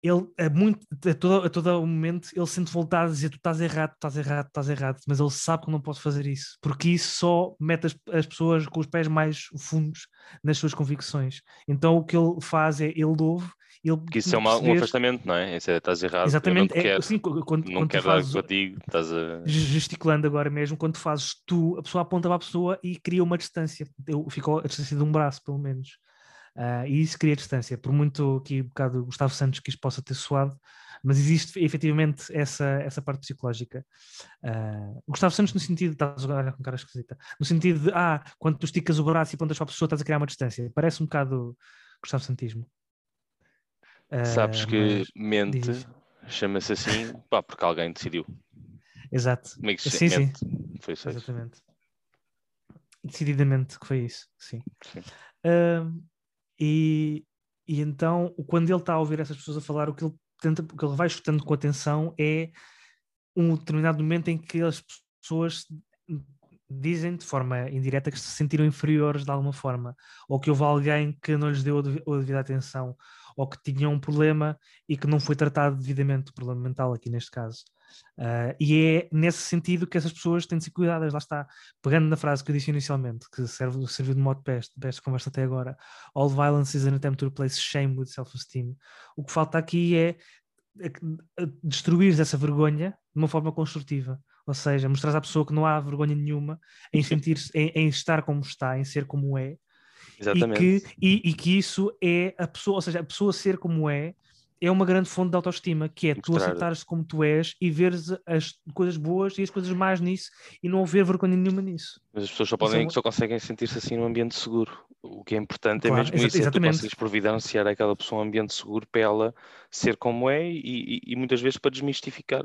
ele é muito, a todo, a todo momento, ele sente vontade de dizer tu estás errado, estás errado, estás errado, mas ele sabe que não pode fazer isso, porque isso só mete as, as pessoas com os pés mais fundos nas suas convicções. Então o que ele faz é, ele ouve, ele... Que isso é uma, um afastamento, não é? Isso é, estás errado, Exatamente, não é, quero, assim, quando, não quando quero fazes, dar contigo, estás a... Gesticulando agora mesmo, quando fazes tu, a pessoa aponta para a pessoa e cria uma distância, eu, ficou a distância de um braço, pelo menos. Uh, e isso cria distância, por muito que um bocado Gustavo Santos que isto possa ter suado, mas existe efetivamente essa, essa parte psicológica. Uh, Gustavo Santos no sentido, estás a olhar com cara esquisita, no sentido de, ah, quando tu esticas o braço e apontas para a pessoa estás a criar uma distância, parece um bocado Gustavo Santismo. Uh, Sabes que mente chama-se assim, pá, porque alguém decidiu. Exato. Como é que se sim, sim. Foi isso. Exatamente. Decididamente que foi isso, sim. sim. Uh, e, e então, quando ele está a ouvir essas pessoas a falar, o que ele, tenta, o que ele vai escutando com atenção é um determinado momento em que as pessoas dizem de forma indireta que se sentiram inferiores de alguma forma, ou que houve alguém que não lhes deu a devida atenção, ou que tinham um problema e que não foi tratado devidamente, o problema mental aqui neste caso. Uh, e é nesse sentido que essas pessoas têm de ser cuidadas, lá está, pegando na frase que eu disse inicialmente, que serve, serviu de modo peste, peste conversa até agora, all violence is an attempt to replace shame with self-esteem. O que falta aqui é, é destruir essa vergonha de uma forma construtiva, ou seja, mostrar à pessoa que não há vergonha nenhuma em sentir em, em estar como está, em ser como é, Exatamente. E que, e, e que isso é a pessoa, ou seja, a pessoa ser como é, é uma grande fonte de autoestima, que é tu aceitares como tu és e veres as coisas boas e as coisas más nisso e não haver vergonha nenhuma nisso. Mas as pessoas só, podem, é... só conseguem sentir-se assim num ambiente seguro. O que é importante claro, é mesmo exa isso, exatamente. é tu consegues providenciar àquela pessoa um ambiente seguro para ela ser como é e, e, e muitas vezes para desmistificar.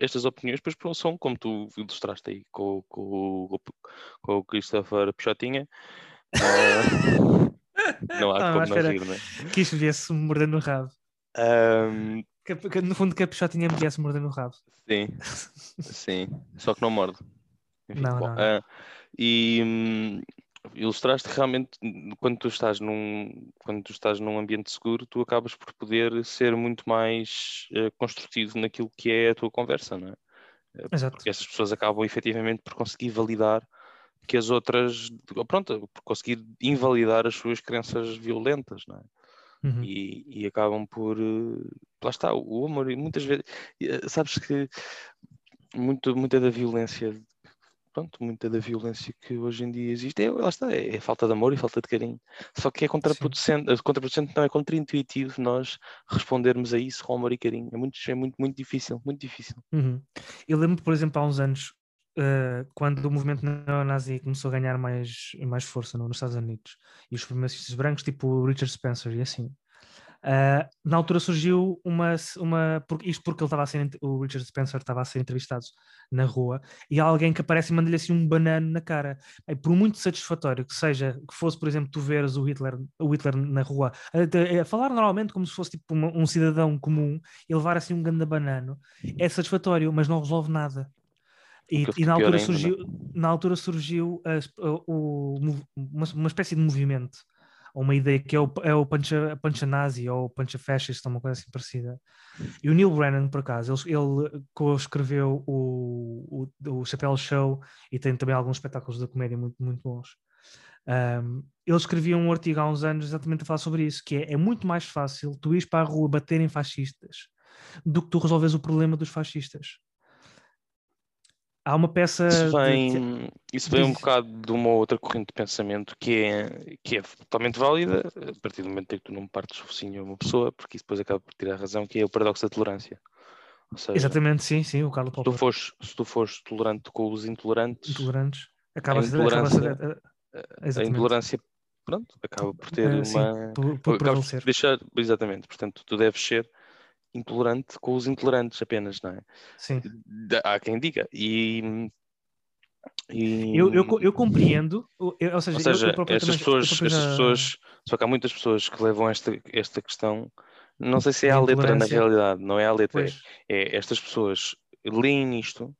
Estas opiniões depois são como tu ilustraste aí com, com, com, com o Christopher Pichotinha. Uh, não há ah, como não rir, não é? Quis ver-se mordendo no rabo. Um... No fundo, que a Pichotinha me viesse morder no rabo. Sim, sim. Só que não morde. Enfim, não, bom, não. Uh, e hum, ilustraste realmente quando tu estás num quando tu estás num ambiente seguro, tu acabas por poder ser muito mais uh, construtivo naquilo que é a tua conversa, não é? Exato. Porque essas pessoas acabam efetivamente por conseguir validar que as outras, pronto, por conseguir invalidar as suas crenças violentas, não é? Uhum. e, e acabam por. eh, Lá está, o amor, e muitas vezes. eh, Sabes que muito, muita da violência. Pronto, muita da violência que hoje em dia existe é, lá está, é, é falta de amor e falta de carinho. Só que é contraproducente, eh, contraproducente não é contraintuitivo nós respondermos a isso com amor e carinho. É muito, é muito, muito difícil, muito difícil. Uhum. Eu lembro, por exemplo, há uns anos, eh, quando o movimento neonazi começou a ganhar mais, mais força no- nos Estados Unidos e os supremacistas brancos, tipo Richard Spencer e assim. eh, na altura surgiu uma, uma porque, isto porque ele estava a ser, o Richard Spencer estava a ser entrevistado na rua e há alguém que aparece e manda-lhe assim um banano na cara. E por muito satisfatório que seja, que fosse, por exemplo, tu veres o Hitler, o Hitler na rua a, a falar normalmente como se fosse tipo uma- um cidadão comum e levar assim um ganda banano, é satisfatório, mas não resolve nada. E, e na, altura ainda, é? surgiu, na altura surgiu as- o, o uma, uma espécie de movimento, ou uma ideia que é o, é o pancha, pancha nazi ou pancha fascist, ou uma coisa assim parecida. E o Neil Brennan, por acaso, ele, ele co-escreveu o, o, o Chapéu Show e tem também alguns espetáculos de comédia muito, muito bons. Um, ele escrevia um artigo há uns anos exatamente a falar sobre isso, que é, é muito mais fácil tu ires para a rua bater em fascistas do que tu resolves o problema dos fascistas. Há uma peça Isso de- vem, isso vem um bocado de uma outra corrente de pensamento que é, que é totalmente válida a partir do momento em que tu não partes o focinho a uma pessoa, porque isso depois acaba por tirar a razão, que é o paradoxo da tolerância. Seja, Exatamente, sim, sim, o Carlos se tu, Popper. fores, se tu fores tolerante com os intolerantes, Intolerantes. Acaba a intolerância- acaba a intolerância pronto, acaba por ter sim, uma. por, por por prevalecer. deixar, exatamente, portanto, tu deves ser intolerante com os intolerantes apenas, não é? Sim. Há quem diga. E, e- Eu, eu, eu compreendo, eu- ou seja, Ou eu- eu seja, próprio estas eu pessoas, estas já- pessoas, só que há muitas pessoas que levam esta, esta questão, não sei se é à letra na realidade, não é à letra, é- é estas pessoas leem nisto,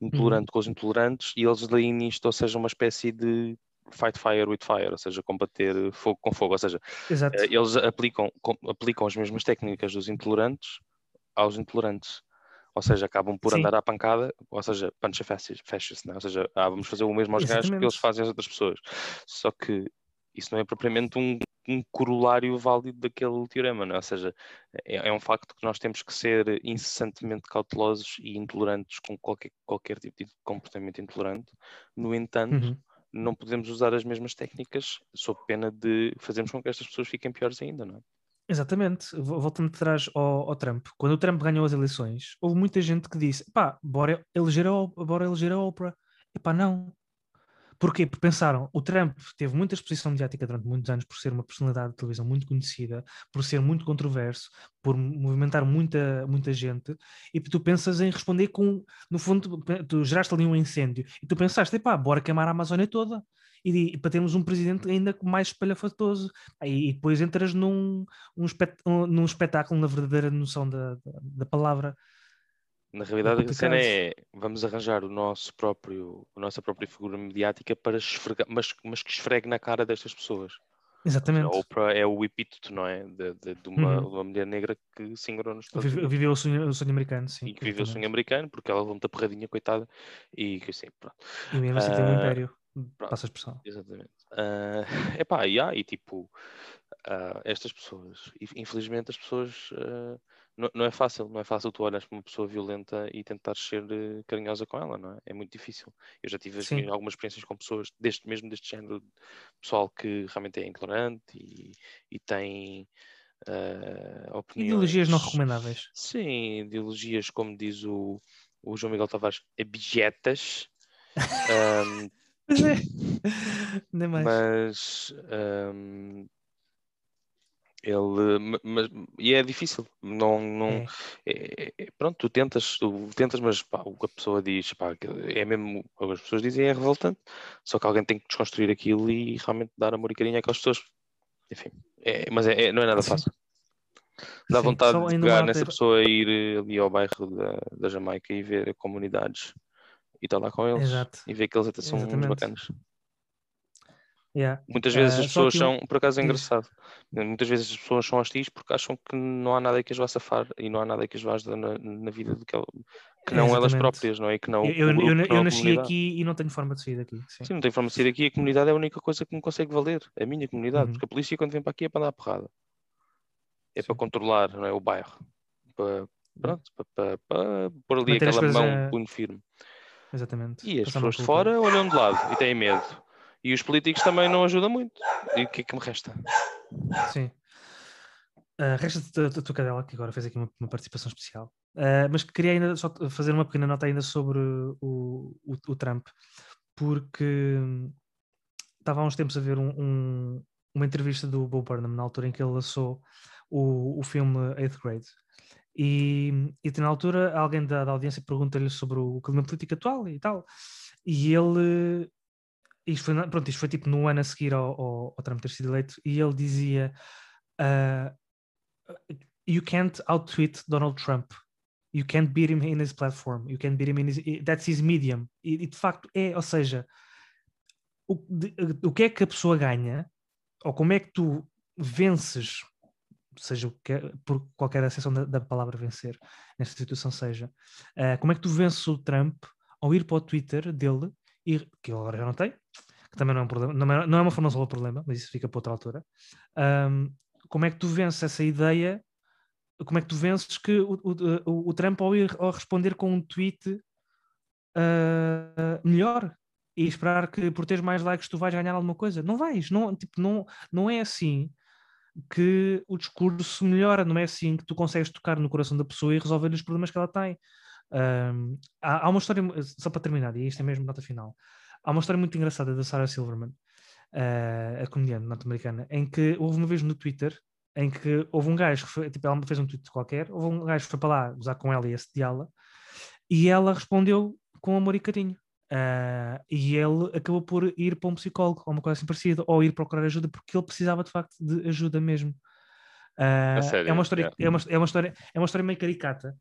intolerante com os intolerantes, e eles leem nisto, ou seja, uma espécie de fight fire with fire, ou seja, combater fogo com fogo, ou seja, exato. eh, eles aplicam, com- aplicam as mesmas técnicas dos intolerantes aos intolerantes. Ou seja, acabam por Sim. andar à pancada, ou seja, punch fascist, fascist né? ou seja, ah, vamos fazer o mesmo aos gajos que eles fazem às outras pessoas. Só que isso não é propriamente um, um corolário válido daquele teorema, não é? ou seja, é, é um facto que nós temos que ser incessantemente cautelosos e intolerantes com qualquer, qualquer tipo de comportamento intolerante. No entanto, Uhum. Não podemos usar as mesmas técnicas sob pena de fazermos com que estas pessoas fiquem piores ainda, não é? Exatamente, Vo- voltando atrás ao, ao Trump, quando o Trump ganhou as eleições, houve muita gente que disse: pá, bora eleger a, bora eleger a Oprah. Epá, não. Porquê? Porque pensaram, o Trump teve muita exposição mediática durante muitos anos por ser uma personalidade de televisão muito conhecida, por ser muito controverso, por movimentar muita, muita gente, e tu pensas em responder com, no fundo, tu- geraste ali um incêndio, e tu pensaste, epá, bora queimar a Amazónia toda, e, e para termos um presidente ainda mais espalhafatoso. Aí, e depois entras num, um espet- um- num espetáculo na verdadeira noção da, da, da palavra. Na realidade, a cena é vamos arranjar o nosso próprio, a nossa própria figura mediática para esfregar, mas, mas que esfregue na cara destas pessoas. Exatamente. A Oprah é o epíteto, não é? De, de- de uma, Uhum. uma mulher negra que se engrou nos Estados Unidos Viveu o sonho, o sonho americano, sim. e que viveu o sonho americano porque ela levou muita porradinha, coitada, e que assim, pronto. E mesmo assim tem um Ah, império. pronto. Passa a expressão. Exatamente. Ah, epá, e há, e tipo, ah, estas pessoas, infelizmente as pessoas, ah, não, não é fácil, não é fácil tu olhas para uma pessoa violenta e tentar ser eh, carinhosa com ela, não é? É muito difícil. Eu já tive Sim. algumas experiências com pessoas deste mesmo deste género, pessoal que realmente é intolerante e, e tem ah, opiniões. Ideologias não recomendáveis. Sim, ideologias, como diz o, o João Miguel Tavares, abjetas. Pois é. Nem mais. mas hum, ele ma- mas, e é difícil não, não É. é- pronto, tu tentas, tu tentas, mas pá, o que a pessoa diz pá, é mesmo o que as pessoas dizem é revoltante, só que alguém tem que desconstruir aquilo e realmente dar amor e carinho àquelas pessoas. Enfim, é- mas é, é- não é nada fácil. Dá Sim, vontade de pegar nessa pessoa e ir eh, ali ao bairro da, da Jamaica e ver comunidades e estar lá com eles Exato. e ver que eles até são uns Exatamente. bacanas. Yeah. Muitas vezes Ah, as só pessoas que são, por acaso é diz. engraçado, muitas vezes as pessoas são hostis porque acham que não há nada que as vá safar e não há nada que as vá ajudar na, na vida que, ela- que não elas próprias, não é? Que não Eu, eu, eu- não eu nasci comunidade. aqui e não tenho forma de sair daqui. Sim. Sim, não tem forma de sair aqui, a comunidade é a única coisa que me consegue valer, a minha comunidade, Uhum. porque a polícia quando vem para aqui é para dar a porrada. é Sim. para controlar não é, o bairro. Para, pronto, para, para, para pôr ali Manter aquela mão a- punho firme. Exatamente. E as pessoas de fora olham de lado e têm medo. E os políticos também não ajudam muito. E o que é que me resta? Sim. Uh, Resta-te a, a tua cadela, que agora fez aqui uma, uma participação especial. Uh, mas queria ainda só fazer uma pequena nota ainda sobre o, o, o Trump, porque estava há uns tempos a ver um- um- uma entrevista do Bo Burnham na altura em que ele lançou o, o filme Eighth Grade. E, e na altura alguém da, da audiência pergunta-lhe sobre o clima político atual e tal. E ele, isto foi, pronto, isto foi tipo no ano a seguir ao, ao, ao Trump ter sido eleito, e ele dizia: uh, You can't out-tweet Donald Trump. You can't beat him in his platform. You can't beat him in his. That's his medium. E, e de facto é, ou seja, o, de- o que é que a pessoa ganha, ou como é que tu vences, seja o que por qualquer acessão da, da palavra vencer, nesta situação seja, uh, como é que tu vences o Trump ao ir para o Twitter dele, e, que ele agora já não tem, que também não é um problema, não é, não é uma forma de resolver o problema, mas isso fica para outra altura. Um, como é que tu vences essa ideia? Como é que tu vences que o, o, o- Trump ao, ir, ao responder com um tweet ah, melhor e esperar que por teres mais likes tu vais ganhar alguma coisa? Não vais, não, tipo, não, não é assim que o discurso melhora, não é assim que tu consegues tocar no coração da pessoa e resolver os problemas que ela tem. Um, há, há uma história, só para terminar, e isto é mesmo nota final. Há uma história muito engraçada da Sarah Silverman, uh, a comediante norte-americana, em que houve uma vez no Twitter em que houve um gajo que foi, tipo, ela fez um tweet qualquer, houve um gajo que foi para lá gozar com ela e assediá-la, e ela respondeu com amor e carinho. Uh, e ele acabou por ir para um psicólogo ou uma coisa assim parecida, ou ir procurar ajuda porque ele precisava de facto de ajuda mesmo. Uh, sério? é, uma história, Yeah. é, uma, é, uma história, é uma história meio caricata,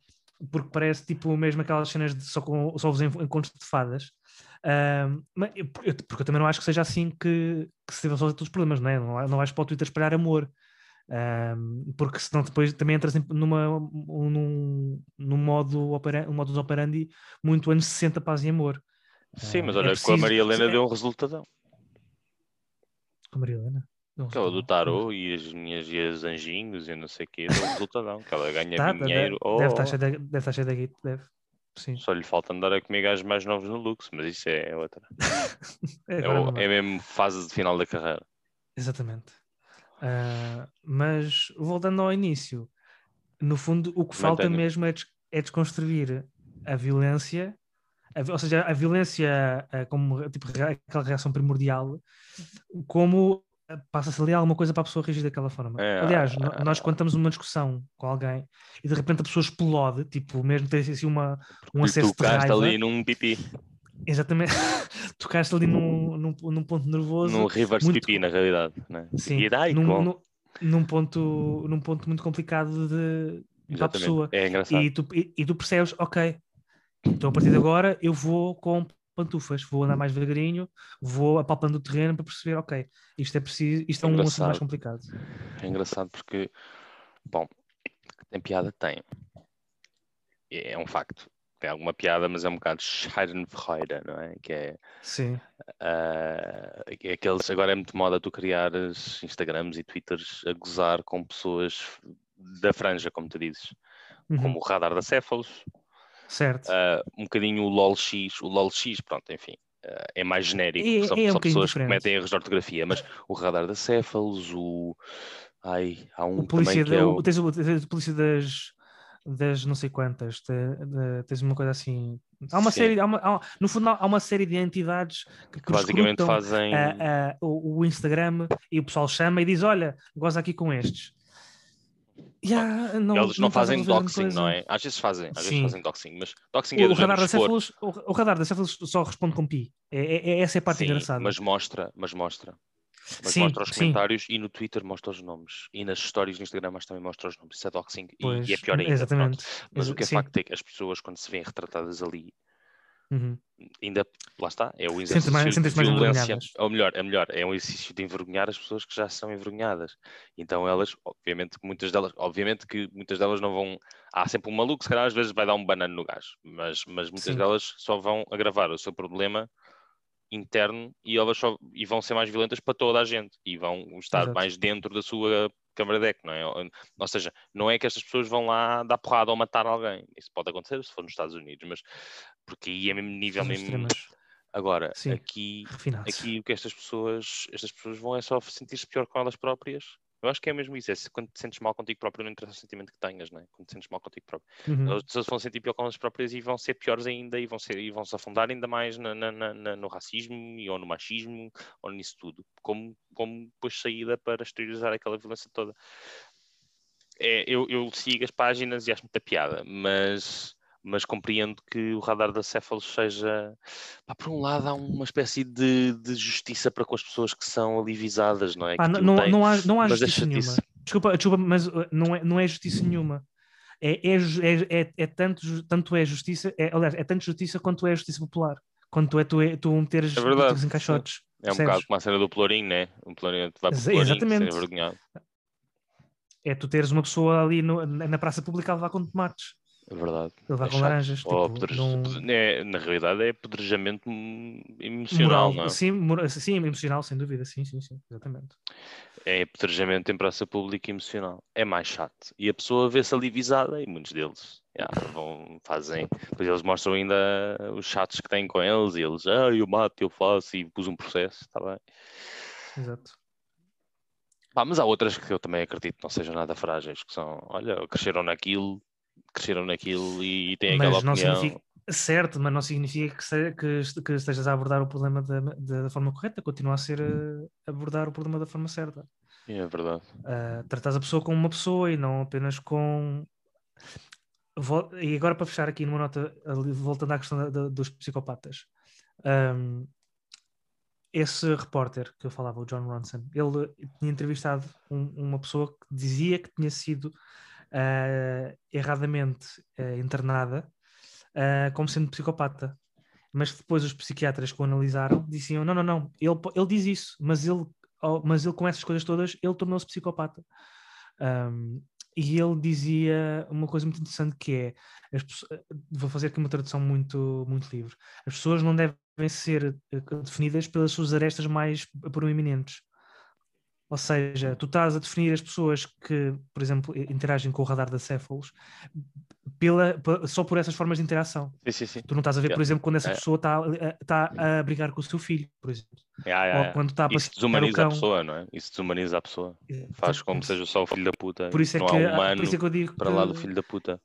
porque parece tipo mesmo aquelas cenas de só, com, só os en- encontros de fadas. Um, mas eu- porque eu também não acho que seja assim que, que se deve resolver todos os problemas, não é? Não, não vais para o Twitter espalhar amor. Um, porque senão depois também entras numa, um- num, num modo opera, um modus operandi muito anos 60 paz e amor. Sim, mas Ah, é olha, com a preciso- Maria Helena é- deu um resultadão. Com a Maria Helena? Não Aquela sei. do tarô e as minhas e os anjinhos e não sei o quê, deu um resultadão. Que ela ganha Tá, dinheiro. deve, deve estar oh, cheio de, deve estar cheio de guito, deve. Sim. Só lhe falta andar a comer gajos mais novos no Lux, mas isso é outra. É, Agora o- não é mesmo fase de final da carreira. Exatamente. Ah, mas voltando ao início, no fundo, o que falta Mantenha. mesmo é, des- é desconstruir a violência, a ou seja, a violência ah, como tipo, aquela reação primordial, como passa-se ali alguma coisa para a pessoa reagir daquela forma. É, Aliás, no- ah, nós quando estamos numa discussão com alguém e de repente a pessoa explode, tipo, mesmo ter assim uma, um acesso de raiva, ali num pipi, exatamente, tocaste ali num, num, num ponto nervoso, num reverse muito- pipi, na realidade. Né? Sim, E daí, num, num, num ponto, num ponto muito complicado de, para a pessoa. É engraçado. E tu, e, e tu percebes, ok, então a partir de agora eu vou com pantufas, vou andar mais devagarinho, vou apalpando o terreno para perceber, ok, isto é preciso, isto é um assunto mais complicado. É engraçado porque, bom, tem piada, tem. É um facto. Tem alguma piada, mas é um bocado Schadenfreude, não é? Que é, Sim, que é aqueles. Agora é muito moda tu criares Instagrams e Twitters a gozar com pessoas da franja, como tu dizes. uhum, Como o radar da Céfalos, certo. ah, um bocadinho o LOLX. O LOLX, pronto, enfim. ah, é mais genérico, É- são, é um são pessoas diferente. que cometem erros de ortografia, mas o radar da Céfalos, o. Ai, há um o polícia, é o... tens, o, tens o polícia das, das não sei quantas, te- de- tens uma coisa assim. Há uma Sim. série, há uma- há- no fundo há uma série de entidades que, que basicamente fazem. a- a- o, o Instagram e o pessoal chama e diz: Olha, goza aqui com estes. Há- não, Eles não, a fazem doxing, não é? Às vezes fazem, às vezes Sim. fazem doxing, mas doxing O, é o radar da Céfalos, o, o radar da Céfalos só responde com pi. É, é- é- essa é a parte Sim, engraçada. mas mostra, mas mostra. Mas Sim, mostra os sim. comentários e no Twitter mostra os nomes. E nas stories do Instagram mas também mostra os nomes. Isso é doxing e- Pois, e, é pior ainda. Exatamente. pronto. Mas o que é Sim. facto é que as pessoas, quando se veem retratadas ali, Uhum. ainda lá está, é o exercício mais- de violência. Ou melhor, é melhor, é um exercício de envergonhar as pessoas que já são envergonhadas. Então elas, obviamente, muitas delas, obviamente que muitas delas não vão. Há sempre um maluco, se calhar às vezes vai dar um banano no gajo, mas, mas muitas Sim. delas só vão agravar o seu problema interno e elas só e vão ser mais violentas para toda a gente e vão estar Exato. mais dentro da sua câmara deck, não é? Ou seja, não é que estas pessoas vão lá dar porrada ou matar alguém. Isso pode acontecer se for nos Estados Unidos, mas porque aí é mesmo nível mesmo. extremas, Agora, Sim. aqui, refinados. aqui o que estas pessoas, estas pessoas vão é só sentir-se pior com elas próprias. Eu acho que é mesmo isso, é quando te sentes mal contigo próprio, não interessa o sentimento que tenhas, não é? Quando te sentes mal contigo próprio. Uhum. As pessoas vão sentir pior com elas próprias e vão ser piores ainda e vão, ser, e vão se afundar ainda mais na, na- na- na- no racismo e, ou no machismo ou nisso tudo, como, como depois saída para exteriorizar aquela violência toda. É, eu, eu sigo as páginas e acho muita piada, mas, mas compreendo que o radar da Céfalos seja. Pá, por um lado, há uma espécie de, de justiça para com as pessoas que são alivisadas, não é? Ah, não, tem- não há, não há justiça nenhuma. Desculpa, desculpa, mas uh, não é, não é justiça nenhuma. É, é, é, é, é tanto, tanto é justiça, é, aliás, é tanto justiça quanto é justiça popular. Quanto é tu, é, tu meteres É verdade, em caixotes. É um bocado como a cena do Pelourinho, né? O Pelourinho vai para o Pelourinho, exatamente. É tu teres uma pessoa ali no- na na praça pública a levar com tomates, É verdade. levar É com laranjas. Tipo, apedre- é, na realidade é apedrejamento emocional, moral, não é? sim, sim, emocional, sem dúvida, sim, sim, sim, exatamente. É apedrejamento em praça pública e emocional. É mais chato. E a pessoa vê-se alivisada e muitos deles vão, fazem. Depois eles mostram ainda os chatos que têm com eles e eles, ah, eu mato, eu faço e pus um processo, está bem. Exato. Pá, mas há outras que eu também acredito que não sejam nada frágeis, que são, olha, cresceram naquilo, cresceram naquilo e, têm aquela Mas não opinião. significa, certo, mas não significa que, se- que, est- que estejas a abordar o problema da, da, forma correta, continua a ser eh, abordar o problema da forma certa. É verdade. Uh, tratas a pessoa como uma pessoa e não apenas com. Vol- E agora para fechar aqui numa nota, voltando à questão da- da- dos psicopatas. Um, esse repórter que eu falava, o John Ronson, ele tinha entrevistado um- uma pessoa que dizia que tinha sido uh, erradamente uh, internada uh, como sendo psicopata. Mas depois os psiquiatras que o analisaram diziam: não, não, não, ele, ele diz isso, mas ele, oh, mas ele com essas coisas todas, ele tornou-se psicopata. Um, e ele dizia uma coisa muito interessante que é, as pesso- vou fazer aqui uma tradução muito, muito livre, as pessoas não devem ser definidas pelas suas arestas mais proeminentes. Ou seja, tu estás a definir as pessoas que, por exemplo, interagem com o radar da céfalos pela, pe- só por essas formas de interação. Sim, sim, sim. Tu não estás a ver, por exemplo, quando essa É. pessoa está a, tá a brigar com o seu filho, por exemplo. Yeah, yeah, Ou quando está a Isso desumaniza a pessoa, não é? Isso desumaniza a pessoa. Faz como seja só o filho da puta. Por isso é não que, há humano por isso é que eu digo para que lá do filho da puta.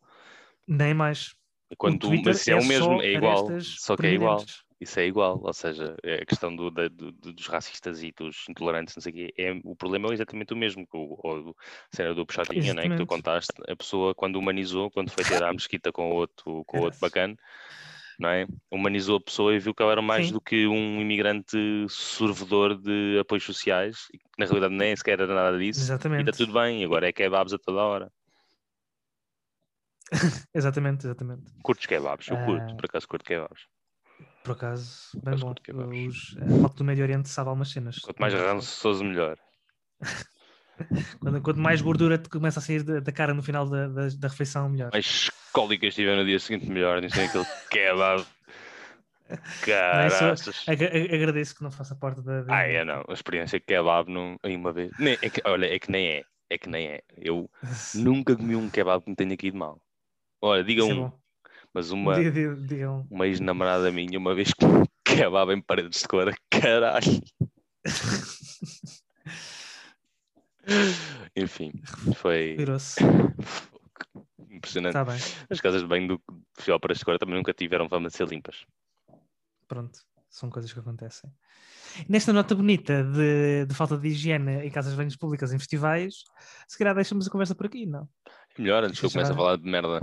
nem mais. Quando tu, mas é, o só mesmo, é igual. Só que é igual. Isso é igual. Ou seja, é a questão do, da- do- do- dos racistas e dos intolerantes, não sei o quê. É, o problema é exatamente o mesmo. Que o, do, a cena do puxadinha, né, que tu contaste. A pessoa, quando humanizou, quando foi ter à mesquita com o outro, com o outro bacana, não é? Humanizou a pessoa e viu que ela era mais Sim. do que um imigrante sorvedor de apoios sociais, e que na realidade nem sequer era nada disso. E Exatamente. está tudo bem, agora é kebabs a toda hora. Exatamente, exatamente. Curtos kebabs, eu curto, Ah. por acaso curto kebabs. Por acaso, bem bom. kebabs. Os, a malta do Médio Oriente sabe algumas cenas. Quanto mais rançoso, melhor. Quando, quanto mais gordura te começa a sair da, da cara no final da, da, da refeição, melhor. Mais cólicas tiver no dia seguinte, melhor. Não tem aquele kebab. Caraças. agradeço que não faça parte da. da- Ah, é não. A experiência kebab não, em uma vez. Nem, é que, olha, é que nem é. É que nem é. Eu nunca comi um kebab que me tenha aqui de mal. Olha, diga Isso é um. bom. Mas uma, uma ex-namorada minha, uma vez que kebab em paredes de cor, caralho. Enfim, foi impressionante. Bem. As casas de banho do de óperas de cor também nunca tiveram fama de ser limpas. Pronto. São coisas que acontecem. Nesta nota bonita de, de falta de higiene em casas de banhos públicas em festivais, se calhar deixamos a conversa por aqui, não? É melhor antes que eu comece a falar de merda.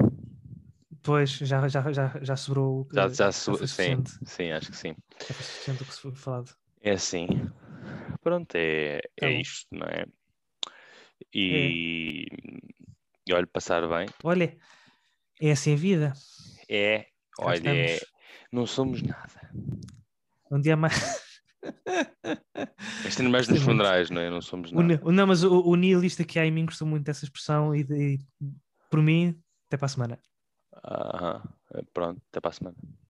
Pois, já, já, já, já sobrou Já, já, su- sim, suficiente. sim, acho que sim. Já foi suficiente o que se foi falado. É assim. Pronto, é, Tá é isto, não é? E, e olha, passar bem. Olha, é assim a vida. É, olha, é, não somos nada. Um dia mais. Ainda mais nos muito. funerais, não é? Não somos nada. o- não, mas o, o nihilista que há em mim gostou muito dessa expressão e, de- e por mim, até para a semana. Aham. Pronto, até para a semana.